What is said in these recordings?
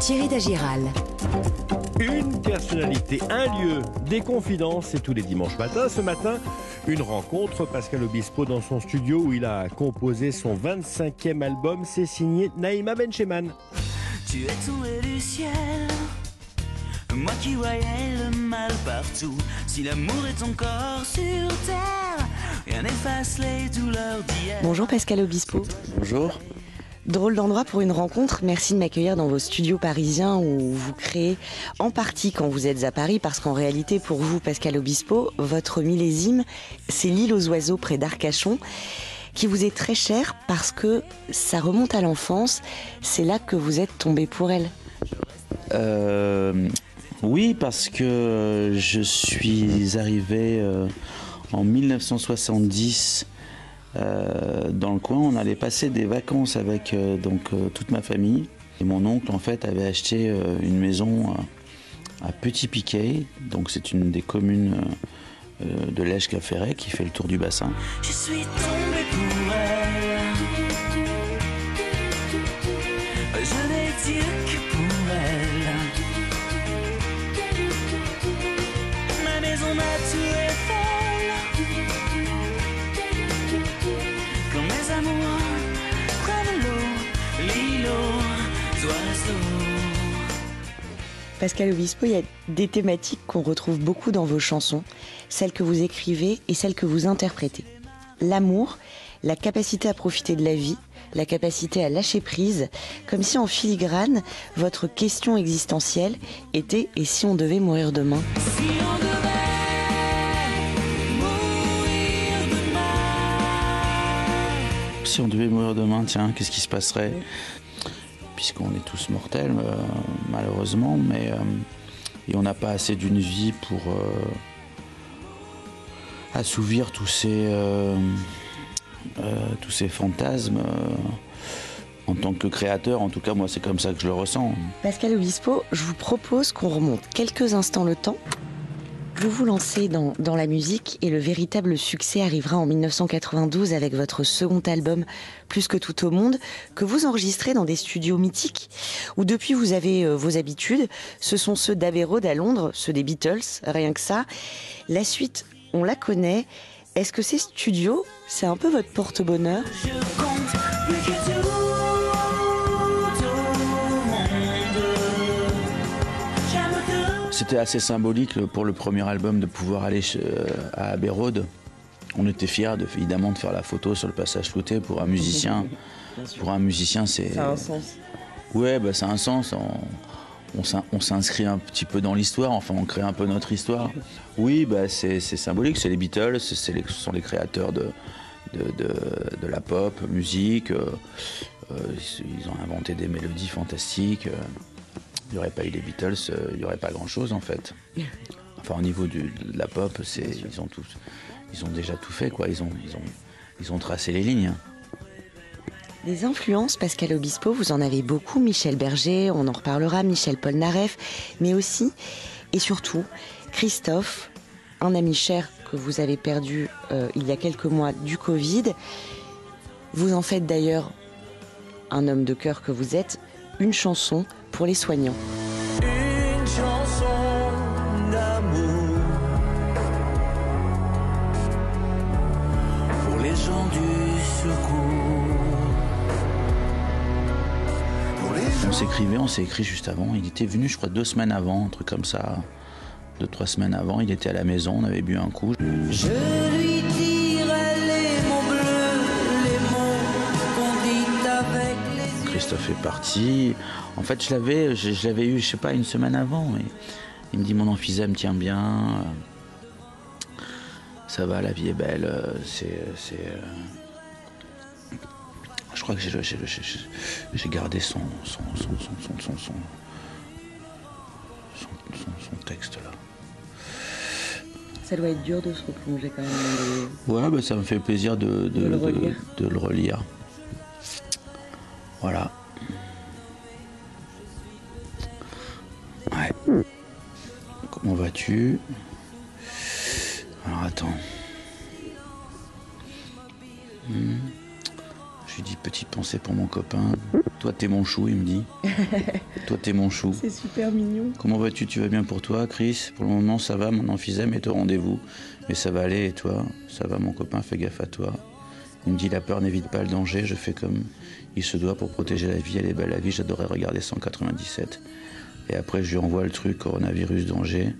Thierry Dagiral. Une personnalité, un lieu, des confidences, c'est tous les dimanches matins. Ce matin, une rencontre. Pascal Obispo dans son studio où il a composé son 25e album. C'est signé Naïma Bencheman. Tu es tombé du ciel, moi qui voyais le mal partout. Si l'amour est encore sur terre, rien n'efface les douleurs d'hier. Bonjour Pascal Obispo. Bonjour. Drôle d'endroit pour une rencontre. Merci de m'accueillir dans vos studios parisiens où vous créez en partie quand vous êtes à Paris parce qu'en réalité pour vous Pascal Obispo, votre millésime, c'est l'île aux oiseaux près d'Arcachon qui vous est très cher parce que ça remonte à l'enfance. C'est là que vous êtes tombé pour elle. Euh, oui, parce que je suis arrivé euh, en 1970 euh, dans le coin. On allait passer des vacances avec euh, donc euh, toute ma famille. Et mon oncle en fait avait acheté euh, une maison à, Petit Piquet. Donc c'est une des communes euh, de l'Èche-Caféret qui fait le tour du bassin. Je suis tombé pour elle. Je que Pascal Obispo, il y a des thématiques qu'on retrouve beaucoup dans vos chansons, celles que vous écrivez et celles que vous interprétez. L'amour, la capacité à profiter de la vie, la capacité à lâcher prise, comme si en filigrane, votre question existentielle était et si on devait mourir demain? Si on devait mourir demain. Si on devait mourir demain, tiens, qu'est-ce qui se passerait? Puisqu'on est tous mortels, euh, malheureusement, mais euh, et on n'a pas assez d'une vie pour euh, assouvir tous ces tous ces fantasmes. en tant que créateur, en tout cas, moi, c'est comme ça que je le ressens. Pascal Obispo, je vous propose qu'on remonte quelques instants le temps. Vous vous lancez dans, la musique et le véritable succès arrivera en 1992 avec votre second album Plus que tout au monde que vous enregistrez dans des studios mythiques où depuis vous avez euh, vos habitudes. Ce sont ceux d'Abbey à Londres, ceux des Beatles, rien que ça. La suite, on la connaît. Est-ce que ces studios, c'est un peu votre porte-bonheur? Je compte C'était assez symbolique pour le premier album de pouvoir aller euh, à Abbey Road. On était fiers de, évidemment de faire la photo sur le passage flouté pour un musicien. Pour un musicien, c'est. sens. Ouais, bah, ça a un sens. On, on s'in- on s'inscrit un petit peu dans l'histoire, enfin on crée un peu notre histoire. Oui, bah, c'est symbolique, c'est les Beatles, c'est- c'est les- ce sont les créateurs de, de, de- de la pop, musique. euh, euh, ils ont inventé des mélodies fantastiques. euh. Il n'y aurait pas eu les Beatles, euh, il n'y aurait pas grand-chose en fait. Enfin au niveau du- de la pop, c'est ils ont tous, ils ont déjà tout fait quoi. Ils ont, ils ont, ils ont tracé les lignes. Des influences, Pascal Obispo, vous en avez beaucoup. Michel Berger, on en reparlera, Michel Polnareff, mais aussi et surtout Christophe, un ami cher que vous avez perdu euh, il y a quelques mois du Covid. Vous en faites d'ailleurs un homme de cœur que vous êtes, une chanson pour les soignants. Une chanson d'amour pour les gens du secours. Pour les On s'écrivait, on s'est écrit juste avant. Il était venu, je crois, deux semaines avant, un truc comme ça. Deux, trois semaines avant, il était à la maison, on avait bu un coup. Je Christophe est parti. En fait, je l'avais, je, je l'avais eu, je sais pas, une semaine avant. Et il me dit mon emphysème tient bien. euh, Ça va, la vie est belle. euh, C'est, c'est. euh, Je crois que j'ai, gardé son, son, son, son, son, son, son, texte là. Ça doit être dur de se replonger quand même dans Ouais, bah, ça me fait plaisir de, de, De le de- relire. de le relire. Voilà. Ouais. Comment vas-tu? Alors attends. Hmm. Je lui dis petite pensée pour mon copain. Toi, t'es mon chou, il me dit. Toi, t'es mon chou. C'est super mignon. Comment vas-tu? Tu vas bien pour toi, Chris? Pour le moment, ça va, mon emphysème est au rendez-vous. Mais ça va aller, et toi? Ça va, mon copain, fais gaffe à toi. Il me dit la peur n'évite pas le danger, je fais comme il se doit pour protéger la vie, elle est belle la vie, j'adorais regarder 197. Et après, je lui envoie le truc, coronavirus, danger.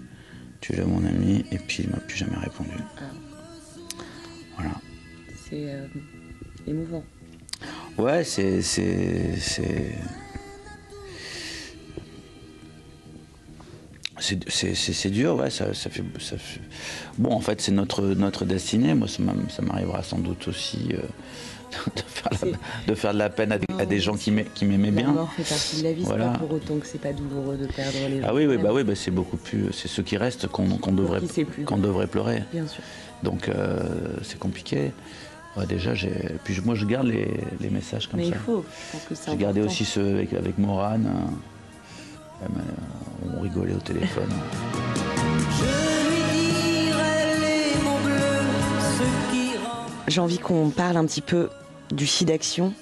Tu là, mon ami, et puis il m'a plus jamais répondu. Voilà. C'est euh, émouvant. Ouais, c'est. C'est. Dur, ouais, ça, ça fait, ça fait- Bon, en fait, c'est notre, notre destinée. Moi, ça m'a- ça m'arrivera sans doute aussi euh, de, faire la- de faire de la peine à des, à des gens qui m'ai- qui m'aimaient La bien. mort fait partie de la vie, Voilà. pas pour autant que c'est pas douloureux de perdre les gens. Ah oui, oui, bah oui, bah c'est beaucoup plus. C'est ceux qui restent qu'on qu'on devrait, qu'on devrait pleurer. Bien sûr. Donc, euh, c'est compliqué. Ouais, déjà. Puis moi, je garde les, les messages comme Mais ça. il faut, J'ai gardé aussi ceux avec, avec Morane. euh, rigolait au téléphone. J'ai envie qu'on parle un petit peu du SIDAction,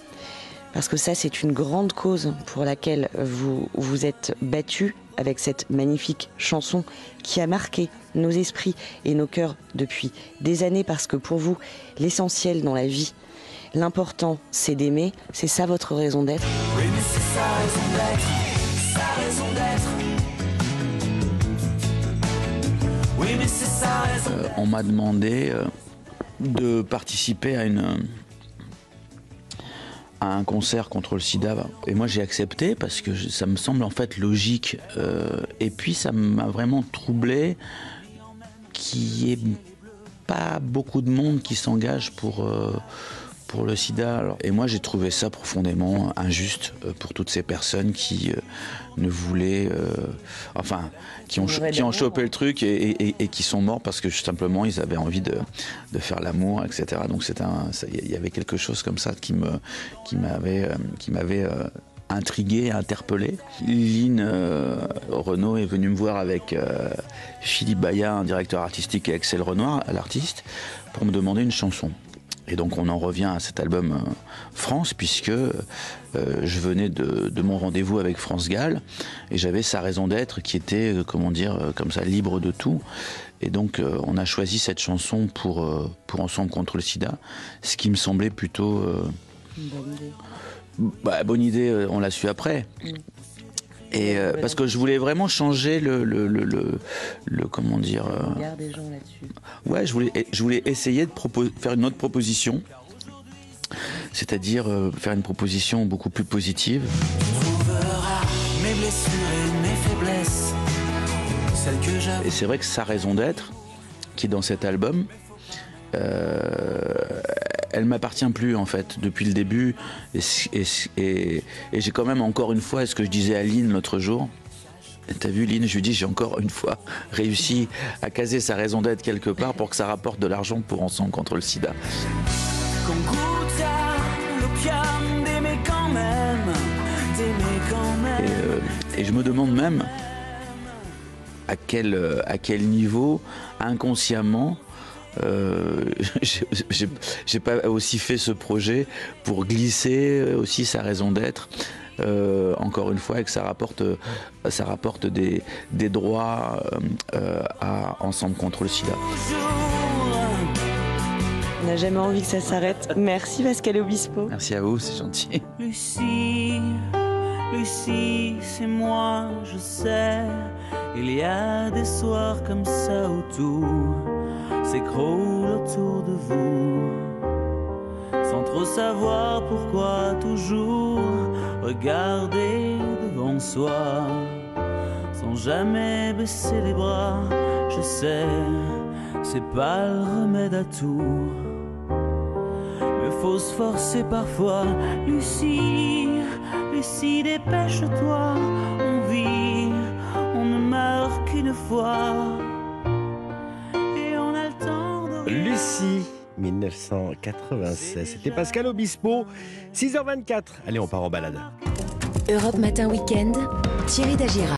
parce que ça, c'est une grande cause pour laquelle vous vous êtes battu avec cette magnifique chanson qui a marqué nos esprits et nos cœurs depuis des années, parce que pour vous, l'essentiel dans la vie, l'important, c'est d'aimer, c'est ça votre raison d'être. Oui, Euh, on m'a demandé euh, de participer à une. à un concert contre le sida. Et moi j'ai accepté parce que ça me semble en fait logique. Euh, et puis ça m'a vraiment troublé qu'il n'y ait pas beaucoup de monde qui s'engage pour, pour le sida. Alors, et moi j'ai trouvé ça profondément injuste euh, pour toutes ces personnes qui euh, ne voulaient... euh, enfin, qui ont, qui chopé le truc et, et- et qui sont morts parce que simplement ils avaient envie de, de faire l'amour, etc. Donc c'est un, ça- il y avait quelque chose comme ça qui m'avait, qui m'avait euh, intrigué, interpellé. Lynn euh, Renault est venue me voir avec euh, Philippe Bayat, un directeur artistique, et Axel Renoir, l'artiste, pour me demander une chanson. Et donc on en revient à cet album euh, France, puisque euh, je venais de, de mon rendez-vous avec France Gall, et j'avais sa raison d'être qui était, euh, comment dire, comme ça, libre de tout. Et donc euh, on a choisi cette chanson pour, euh, pour Ensemble contre le sida, ce qui me semblait plutôt... bonne idée. bah, bonne idée, on l'a su après. Et euh, Ouais, parce que je voulais vraiment changer le, le, le, le- le- comment dire, euh, Regarde des gens là-dessus. ouais, je voulais, je voulais essayer de faire une autre proposition, c'est-à-dire euh, faire une proposition beaucoup plus positive. trouvera mes blessures et mes faiblesses, celles que j'avoue. Et c'est vrai que sa raison d'être, qui est dans cet album, euh, elle m'appartient plus en fait depuis le début. Et, et- et- et j'ai quand même encore une fois, ce que je disais à Lynn l'autre jour. T'as vu Lynn, je lui dis j'ai encore une fois réussi à caser sa raison d'être quelque part pour que ça rapporte de l'argent pour Ensemble contre le sida. Qu'on goûte à l'opium d'aimer quand même, d'aimer quand même. Et, euh, et je me demande même à quel, euh, à quel niveau, inconsciemment, euh, j'ai- pas aussi fait ce projet pour glisser aussi sa raison d'être. euh, encore une fois, et que ça rapporte, ça rapporte des, des droits euh, à Ensemble contre le sida. On n'a jamais envie que ça s'arrête. Merci Pascal Obispo. Merci à vous, c'est gentil. Lucie, Lucie, c'est moi, je sais. Il y a des soirs comme ça où tout s'écroule autour de vous. Sans trop savoir pourquoi, toujours regarder devant soi. Sans jamais baisser les bras, je sais, c'est pas le remède à tout. Mais faut se forcer parfois. Lucie, Lucie, dépêche-toi. On vit, on ne meurt qu'une fois. Lucie, 1996. C'était Pascal Obispo, 6h24. Allez, on part en balade. Europe Matin Weekend, Thierry Dagira.